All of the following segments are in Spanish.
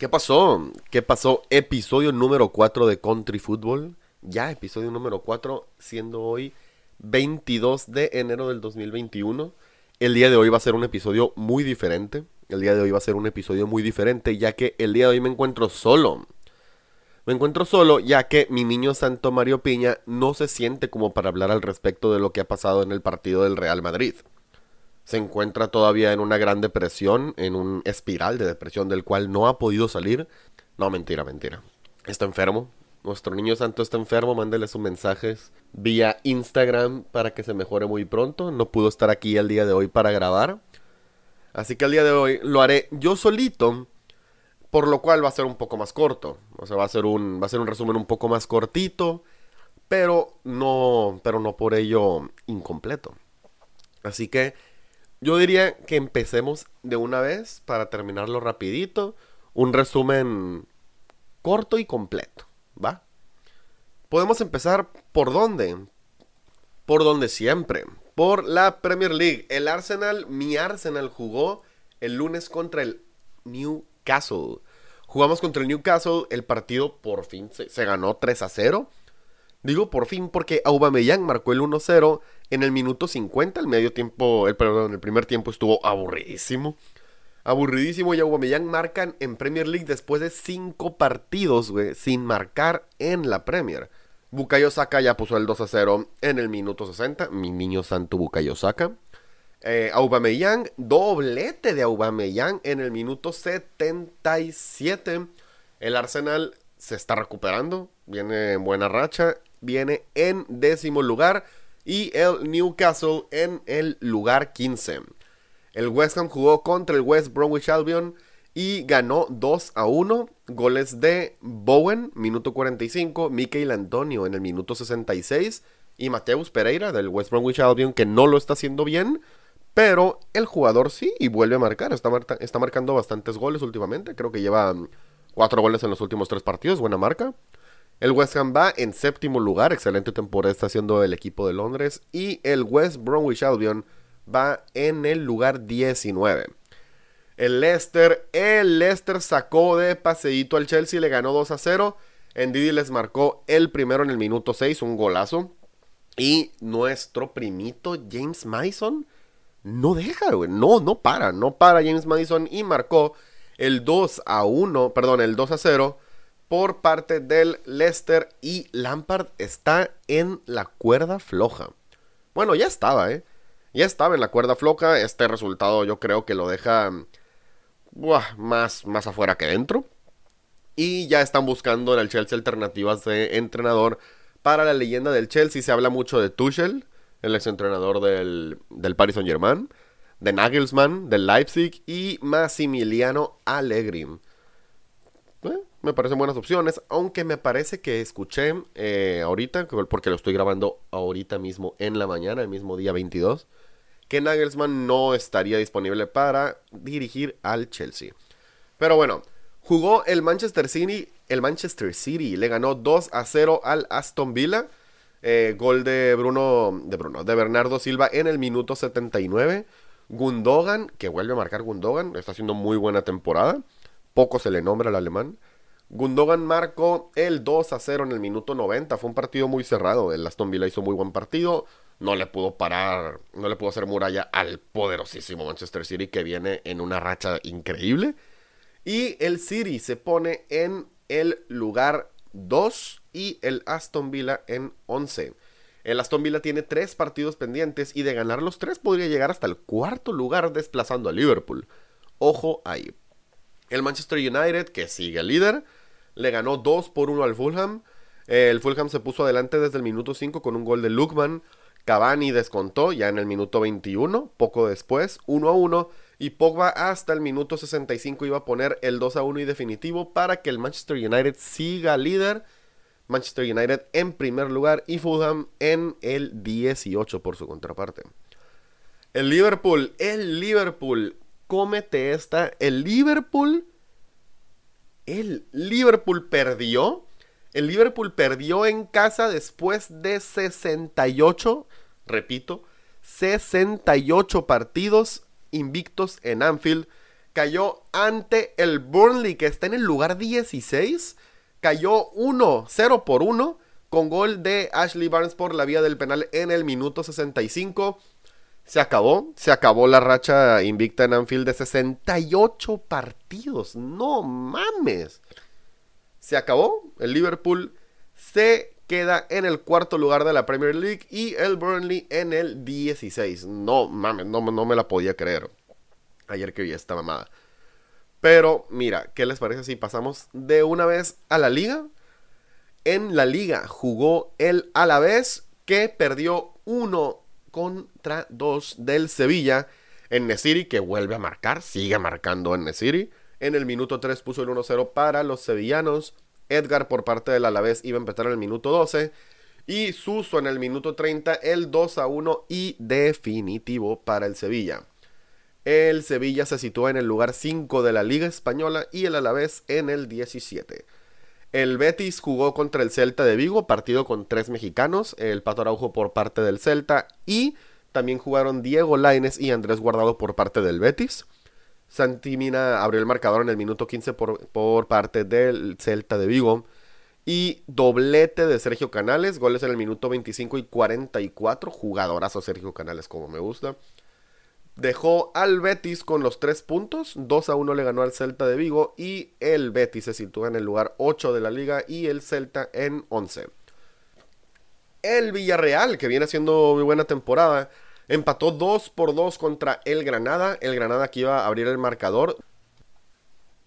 ¿Qué pasó? ¿Qué pasó? Episodio número 4 de Country Football. Ya, episodio número 4, siendo hoy 22 de enero del 2021. El día de hoy va a ser un episodio muy diferente. El día de hoy va a ser un episodio muy diferente, ya que el día de hoy me encuentro solo. Me encuentro solo, ya que mi niño santo Mario Piña no se siente como para hablar al respecto de lo que ha pasado en el partido del Real Madrid se encuentra todavía en una gran depresión, en un espiral de depresión del cual no ha podido salir. No, mentira, mentira. Está enfermo. Nuestro niño santo está enfermo, mándele sus mensajes vía Instagram para que se mejore muy pronto. No pudo estar aquí el día de hoy para grabar. Así que el día de hoy lo haré yo solito, por lo cual va a ser un poco más corto. O sea, va a ser un, va a ser un resumen un poco más cortito, pero no, pero no por ello incompleto. Así que yo diría que empecemos de una vez para terminarlo rapidito. Un resumen corto y completo, ¿va? Podemos empezar por dónde? Por donde siempre. Por la Premier League. El Arsenal, mi Arsenal jugó el lunes contra el Newcastle. Jugamos contra el Newcastle, el partido por fin se, se ganó 3 a 0. Digo por fin porque Aubameyang marcó el 1-0 en el minuto 50, el medio tiempo, el, perdón, el primer tiempo estuvo aburridísimo. Aburridísimo y Aubameyang marcan en Premier League después de 5 partidos, güey, sin marcar en la Premier. Bukayo Saka ya puso el 2 0 en el minuto 60, mi niño santo Bukayo Saka. Eh, Aubameyang, doblete de Aubameyang en el minuto 77. El Arsenal se está recuperando, viene en buena racha viene en décimo lugar y el Newcastle en el lugar 15. El West Ham jugó contra el West Bromwich Albion y ganó 2 a 1. Goles de Bowen, minuto 45, Mikel Antonio en el minuto 66 y Mateus Pereira del West Bromwich Albion que no lo está haciendo bien, pero el jugador sí y vuelve a marcar. Está, está marcando bastantes goles últimamente. Creo que lleva 4 goles en los últimos 3 partidos, buena marca. El West Ham va en séptimo lugar, excelente temporada está haciendo el equipo de Londres. Y el West Bromwich Albion va en el lugar 19. El Leicester, el Leicester sacó de paseíto al Chelsea, le ganó 2 a 0. Didi les marcó el primero en el minuto 6, un golazo. Y nuestro primito James Madison no deja, güey. No, no para, no para James Madison y marcó el 2 a 1, perdón, el 2 a 0 por parte del Leicester y Lampard está en la cuerda floja. Bueno, ya estaba, ¿eh? Ya estaba en la cuerda floja. Este resultado yo creo que lo deja más, más afuera que dentro. Y ya están buscando en el Chelsea alternativas de entrenador para la leyenda del Chelsea. Se habla mucho de Tuchel, el exentrenador del, del Paris Saint Germain, de Nagelsmann, del Leipzig y Massimiliano Allegri. Eh, me parecen buenas opciones, aunque me parece que escuché eh, ahorita, porque lo estoy grabando ahorita mismo en la mañana, el mismo día 22, que Nagelsmann no estaría disponible para dirigir al Chelsea. Pero bueno, jugó el Manchester City, el Manchester City le ganó 2 a 0 al Aston Villa. Eh, gol de Bruno, de Bruno, de Bernardo Silva en el minuto 79. Gundogan, que vuelve a marcar Gundogan, está haciendo muy buena temporada poco se le nombra al alemán. Gundogan marcó el 2 a 0 en el minuto 90. Fue un partido muy cerrado. El Aston Villa hizo muy buen partido. No le pudo parar, no le pudo hacer muralla al poderosísimo Manchester City que viene en una racha increíble. Y el City se pone en el lugar 2 y el Aston Villa en 11. El Aston Villa tiene tres partidos pendientes y de ganar los tres podría llegar hasta el cuarto lugar desplazando a Liverpool. Ojo ahí. El Manchester United, que sigue líder, le ganó 2 por 1 al Fulham. El Fulham se puso adelante desde el minuto 5 con un gol de Lukman. Cavani descontó ya en el minuto 21, poco después, 1 a 1. Y Pogba hasta el minuto 65 iba a poner el 2 a 1 y definitivo para que el Manchester United siga líder. Manchester United en primer lugar y Fulham en el 18 por su contraparte. El Liverpool, el Liverpool, cómete esta. El Liverpool, el Liverpool perdió. El Liverpool perdió en casa después de 68, repito, 68 partidos invictos en Anfield. Cayó ante el Burnley, que está en el lugar 16. Cayó 1, 0 por 1, con gol de Ashley Barnes por la vía del penal en el minuto 65. Se acabó, se acabó la racha invicta en Anfield de 68 partidos. No mames. Se acabó. El Liverpool se queda en el cuarto lugar de la Premier League y el Burnley en el 16. No mames, no, me la podía creer. Ayer que vi esta mamada. Pero mira, ¿qué les parece si pasamos de una vez a la liga? En la liga jugó el Alavés que perdió 1 contra 2 del Sevilla. En Nesiri que vuelve a marcar, sigue marcando en Nesiri. En el minuto 3 puso el 1-0 para los sevillanos. Edgar por parte del Alavés iba a empezar en el minuto 12. Y Suso en el minuto 30, el 2 a 1 y definitivo para el Sevilla. El Sevilla se sitúa en el lugar 5 de la Liga Española y el Alavés en el 17. El Betis jugó contra el Celta de Vigo, partido con tres mexicanos, el Pato Araujo por parte del Celta y también jugaron Diego Laines y Andrés Guardado por parte del Betis. Santimina abrió el marcador en el minuto 15 por, por, parte del Celta de Vigo. Y doblete de Sergio Canales, goles en el minuto 25 y 44. Jugadorazo Sergio Canales, como me gusta. Dejó al Betis con los tres puntos. 2 a 1 le ganó al Celta de Vigo. Y el Betis se sitúa en el lugar 8 de la liga y el Celta en 11. El Villarreal, que viene haciendo muy buena temporada Empató 2 por 2 contra el Granada. El Granada que iba a abrir el marcador.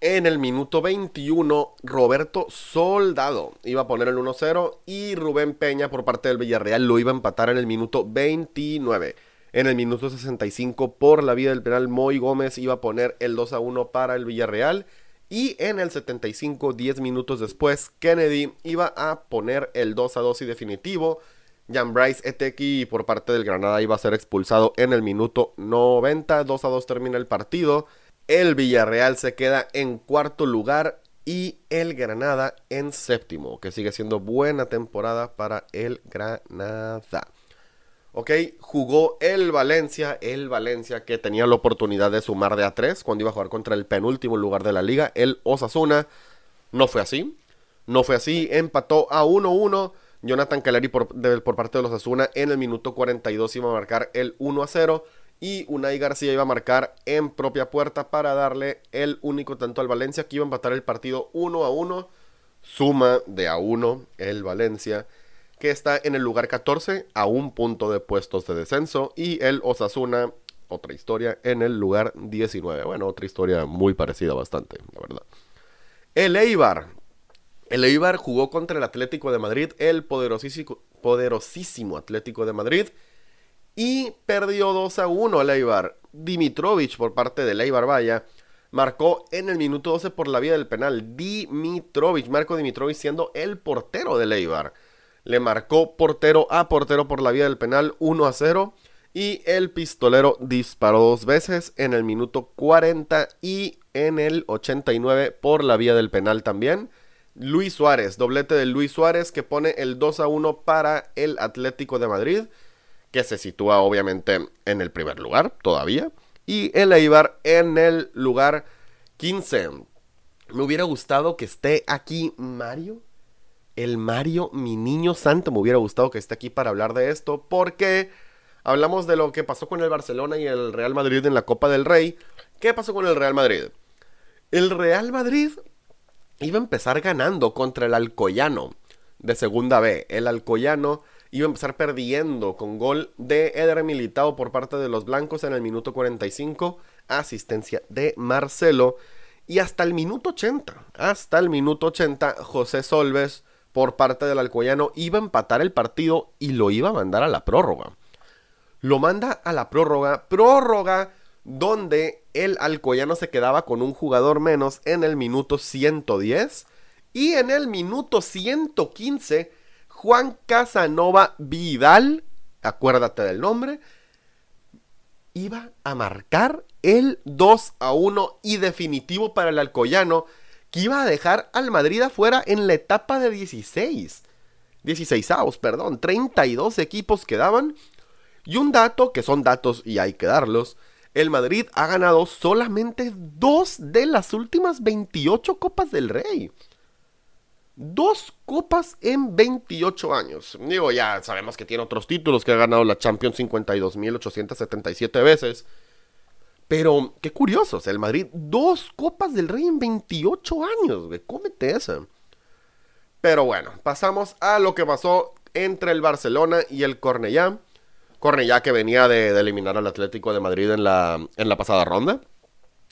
En el minuto 21, Roberto Soldado iba a poner el 1-0 y Rubén Peña por parte del Villarreal lo iba a empatar en el minuto 29. En el minuto 65, por la vía del penal, Moy Gómez iba a poner el 2-1 para el Villarreal. Y en el 75, 10 minutos después, Kennedy iba a poner el 2-2 y definitivo Jan Bryce Eteki por parte del Granada iba a ser expulsado en el minuto 90. 2 a 2 termina el partido. El Villarreal se queda en cuarto lugar y el Granada en séptimo, que sigue siendo buena temporada para el Granada. Ok, jugó el Valencia, el Valencia que tenía la oportunidad de sumar de a 3 cuando iba a jugar contra el penúltimo lugar de la liga, el Osasuna. No fue así, no fue así, empató a 1-1 Jonathan Caleri por, por parte de los Asuna en el minuto 42 iba a marcar el 1 a 0 y Unai García iba a marcar en propia puerta para darle el único tanto al Valencia que iba a empatar el partido 1 a 1. Suma de a 1 el Valencia que está en el lugar 14 a un punto de puestos de descenso y el Osasuna, otra historia, en el lugar 19. Bueno, otra historia muy parecida bastante, la verdad. El Eibar el Eibar jugó contra el Atlético de Madrid, el poderosísimo, poderosísimo Atlético de Madrid, y perdió 2 a 1 el Eibar. Dimitrovich, por parte del Eibar Vaya, marcó en el minuto 12 por la vía del penal. Dimitrovich, Marco Dimitrovich siendo el portero del Eibar. Le marcó portero a portero por la vía del penal 1 a 0. Y el pistolero disparó dos veces en el minuto 40 y en el 89 por la vía del penal también. Luis Suárez, doblete de Luis Suárez que pone el 2 a 1 para el Atlético de Madrid, que se sitúa obviamente en el primer lugar todavía, y el Eibar en el lugar 15. Me hubiera gustado que esté aquí Mario, el Mario, mi niño santo, me hubiera gustado que esté aquí para hablar de esto, porque hablamos de lo que pasó con el Barcelona y el Real Madrid en la Copa del Rey. ¿Qué pasó con el Real Madrid? El Real Madrid iba a empezar ganando contra el Alcoyano de segunda B. El Alcoyano iba a empezar perdiendo con gol de Eder Militao por parte de los blancos en el minuto 45, asistencia de Marcelo. Y hasta el minuto 80, hasta el minuto 80, José Solves por parte del Alcoyano iba a empatar el partido y lo iba a mandar a la prórroga. Lo manda a la prórroga, prórroga donde el Alcoyano se quedaba con un jugador menos en el minuto 110 y en el minuto 115 Juan Casanova Vidal, acuérdate del nombre, iba a marcar el 2 a 1 y definitivo para el Alcoyano, que iba a dejar al Madrid afuera en la etapa de 16. 16 avos, perdón, 32 equipos quedaban. Y un dato, que son datos y hay que darlos, el Madrid ha ganado solamente dos de las últimas 28 Copas del Rey. Dos copas en 28 años. Digo, ya sabemos que tiene otros títulos, que ha ganado la Champions 52.877 veces. Pero qué curioso, el Madrid, dos copas del Rey en 28 años, güey. Cómete esa. Pero bueno, pasamos a lo que pasó entre el Barcelona y el Cornellá. Cornellá que venía de, de eliminar al Atlético de Madrid en la, en la pasada ronda.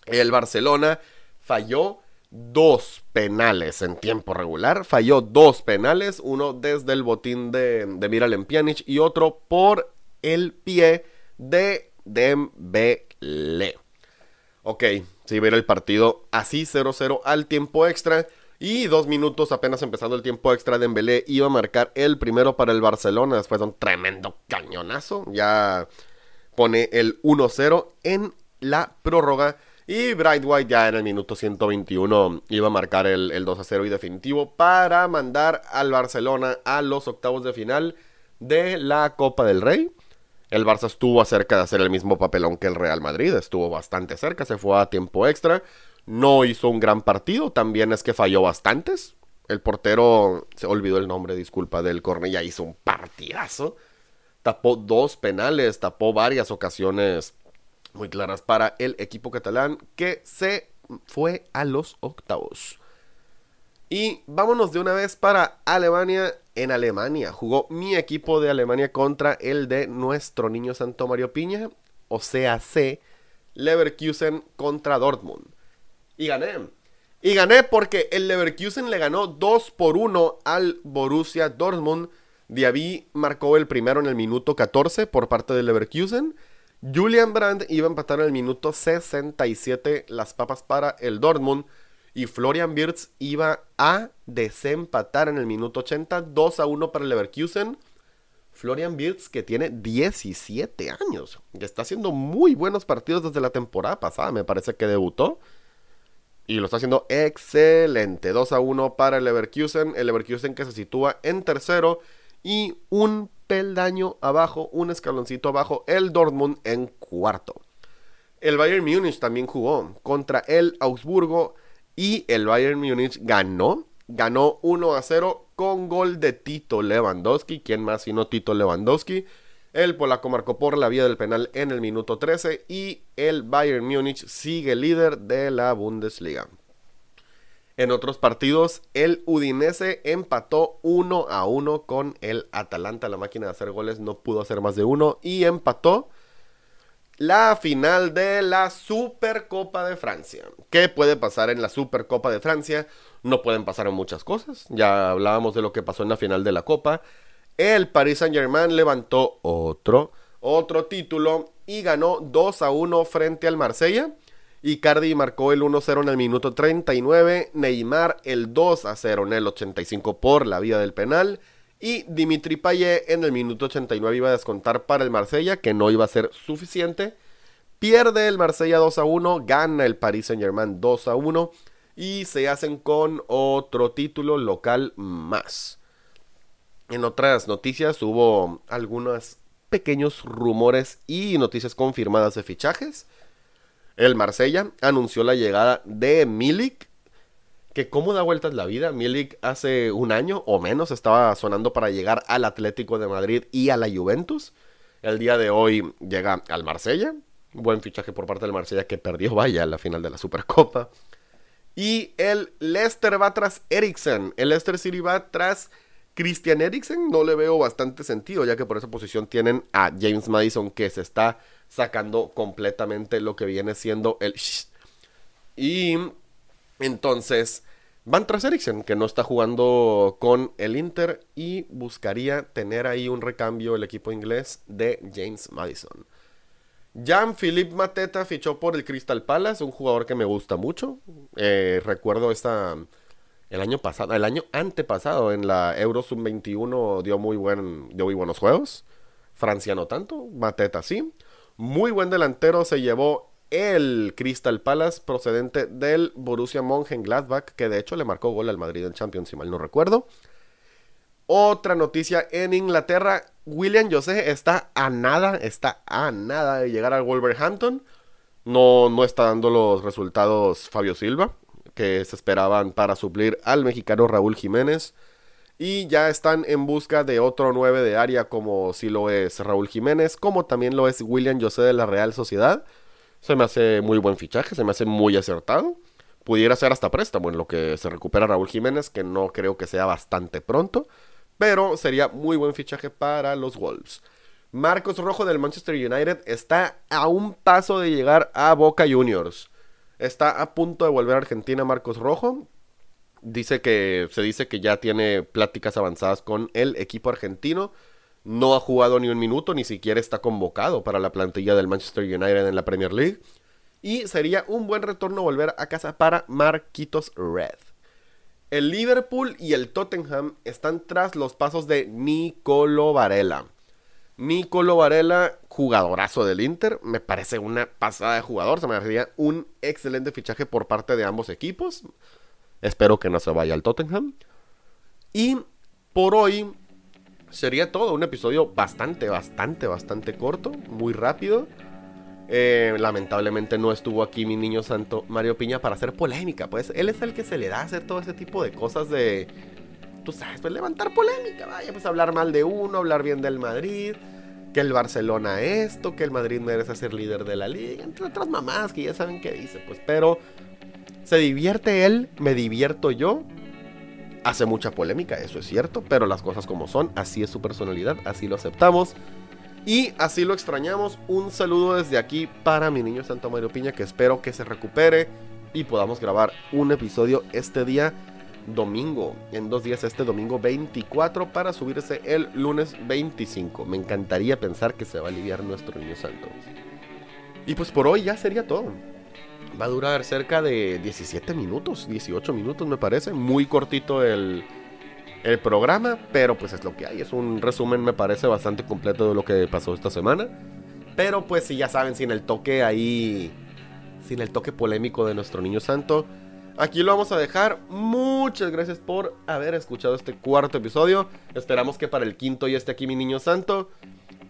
El Barcelona falló dos penales en tiempo regular. Falló dos penales, uno desde el botín de, de Miralem Pjanic y otro por el pie de Dembélé. Ok, se iba a el partido así 0-0 al tiempo extra. Y dos minutos apenas empezando el tiempo extra, Dembélé iba a marcar el primero para el Barcelona después de un tremendo cañonazo. Ya pone el 1-0 en la prórroga. Y Bright White ya en el minuto 121 iba a marcar el, el 2 a 0 y definitivo para mandar al Barcelona a los octavos de final de la Copa del Rey. El Barça estuvo cerca de hacer el mismo papelón que el Real Madrid, estuvo bastante cerca, se fue a tiempo extra. No hizo un gran partido, también es que falló bastantes. El portero, se olvidó el nombre, disculpa, del Cornella, hizo un partidazo. Tapó dos penales, tapó varias ocasiones muy claras para el equipo catalán que se fue a los octavos. Y vámonos de una vez para Alemania. En Alemania jugó mi equipo de Alemania contra el de nuestro niño Santo Mario Piña, o sea, C, Leverkusen contra Dortmund. Y gané. Y gané porque el Leverkusen le ganó 2 por 1 al Borussia Dortmund. Diaby marcó el primero en el minuto 14 por parte del Leverkusen. Julian Brandt iba a empatar en el minuto 67 las papas para el Dortmund. Y Florian Wirtz iba a desempatar en el minuto 80, 2 a 1 para Leverkusen. Florian Wirtz que tiene 17 años, que está haciendo muy buenos partidos desde la temporada pasada, me parece que debutó. Y lo está haciendo excelente, 2 a 1 para el Leverkusen, el Leverkusen que se sitúa en tercero y un peldaño abajo, un escaloncito abajo, el Dortmund en cuarto. El Bayern Múnich también jugó contra el Augsburgo y el Bayern Múnich ganó. Ganó 1 a 0 con gol de Tito Lewandowski. ¿Quién más sino Tito Lewandowski? El polaco marcó por la vía del penal en el minuto 13 y el Bayern Múnich sigue líder de la Bundesliga. En otros partidos, el Udinese empató 1 a 1 con el Atalanta. La máquina de hacer goles no pudo hacer más de uno y empató la final de la Supercopa de Francia. ¿Qué puede pasar en la Supercopa de Francia? No pueden pasar muchas cosas. Ya hablábamos de lo que pasó en la final de la Copa. El Paris Saint-Germain levantó otro, otro título y ganó 2 a 1 frente al Marsella. Icardi marcó el 1-0 en el minuto 39, Neymar el 2 a 0 en el 85 por la vía del penal y Dimitri Payet en el minuto 89 iba a descontar para el Marsella, que no iba a ser suficiente. Pierde el Marsella 2 a 1, gana el Paris Saint-Germain 2 a 1 y se hacen con otro título local más. En otras noticias hubo algunos pequeños rumores y noticias confirmadas de fichajes. El Marsella anunció la llegada de Milik que cómo da vueltas la vida. Milik hace un año o menos estaba sonando para llegar al Atlético de Madrid y a la Juventus. El día de hoy llega al Marsella. Buen fichaje por parte del Marsella que perdió, vaya, la final de la Supercopa. Y el Leicester va tras Eriksen. El Leicester City va tras Christian Eriksen. No le veo bastante sentido, ya que por esa posición tienen a James Madison que se está sacando completamente lo que viene siendo el... Y entonces, van tras Eriksen, que no está jugando con el Inter y buscaría tener ahí un recambio el equipo inglés de James Madison. Jean-Philippe Mateta fichó por el Crystal Palace, un jugador que me gusta mucho. Eh, recuerdo esta el año pasado, el año antepasado en la Euro Sub 21 dio muy buen dio muy buenos juegos. Francia no tanto, Mateta sí. Muy buen delantero se llevó el Crystal Palace procedente del Borussia Mönchengladbach, que de hecho le marcó gol al Madrid en Champions, si mal no recuerdo. Otra noticia en Inglaterra, William José está a nada, está a nada de llegar al Wolverhampton. No, no está dando los resultados Fabio Silva, que se esperaban para suplir al mexicano Raúl Jiménez. Y ya están en busca de otro 9 de área como si lo es Raúl Jiménez, como también lo es William José de la Real Sociedad. Se me hace muy buen fichaje, se me hace muy acertado. Pudiera ser hasta préstamo en lo que se recupera Raúl Jiménez, que no creo que sea bastante pronto. Pero sería muy buen fichaje para los Wolves. Marcos Rojo del Manchester United está a un paso de llegar a Boca Juniors. Está a punto de volver a Argentina Marcos Rojo. Dice que se dice que ya tiene pláticas avanzadas con el equipo argentino no ha jugado ni un minuto, ni siquiera está convocado para la plantilla del Manchester United en la Premier League. Y sería un buen retorno volver a casa para Marquitos Red. El Liverpool y el Tottenham están tras los pasos de Nicolo Varela. Nicolo Varela, jugadorazo del Inter, me parece una pasada de jugador, se me haría un excelente fichaje por parte de ambos equipos. Espero que no se vaya al Tottenham. Y por hoy sería todo. Un episodio bastante, bastante, bastante corto, muy rápido. Eh, lamentablemente no estuvo aquí mi niño santo Mario Piña para hacer polémica. Pues él es el que se le da a hacer todo ese tipo de cosas de. Tú sabes, pues levantar polémica, vaya, pues hablar mal de uno, hablar bien del Madrid, que el Barcelona esto, que el Madrid merece ser líder de la liga, entre otras mamás que ya saben qué dice, pues, pero se divierte él, me divierto yo, Hace mucha polémica, eso es cierto, pero las cosas como son, así es su personalidad, así lo aceptamos. Y así lo extrañamos. Un saludo desde aquí para mi niño Santo Mario Piña, que espero que se recupere y podamos grabar un episodio este día domingo, en dos días este domingo 24 para subirse el lunes 25. Me encantaría pensar que se va a aliviar nuestro niño santo. Y pues por hoy ya sería todo. Va a durar cerca de 17 minutos, 18 minutos me parece. Muy cortito el, el programa, pero pues es lo que hay. Es un resumen, me parece, bastante completo de lo que pasó esta semana. Pero pues si ya saben, sin el toque ahí, sin el toque polémico de nuestro niño santo. Aquí lo vamos a dejar. Muchas gracias por haber escuchado este cuarto episodio. Esperamos que para el quinto ya esté aquí mi niño santo.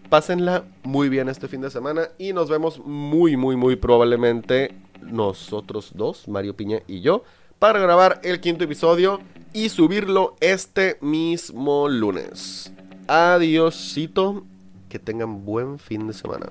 Pásenla muy bien este fin de semana y nos vemos muy, muy, muy probablemente nosotros dos, Mario Piña y yo, para grabar el quinto episodio y subirlo este mismo lunes. Adiósito, que tengan buen fin de semana.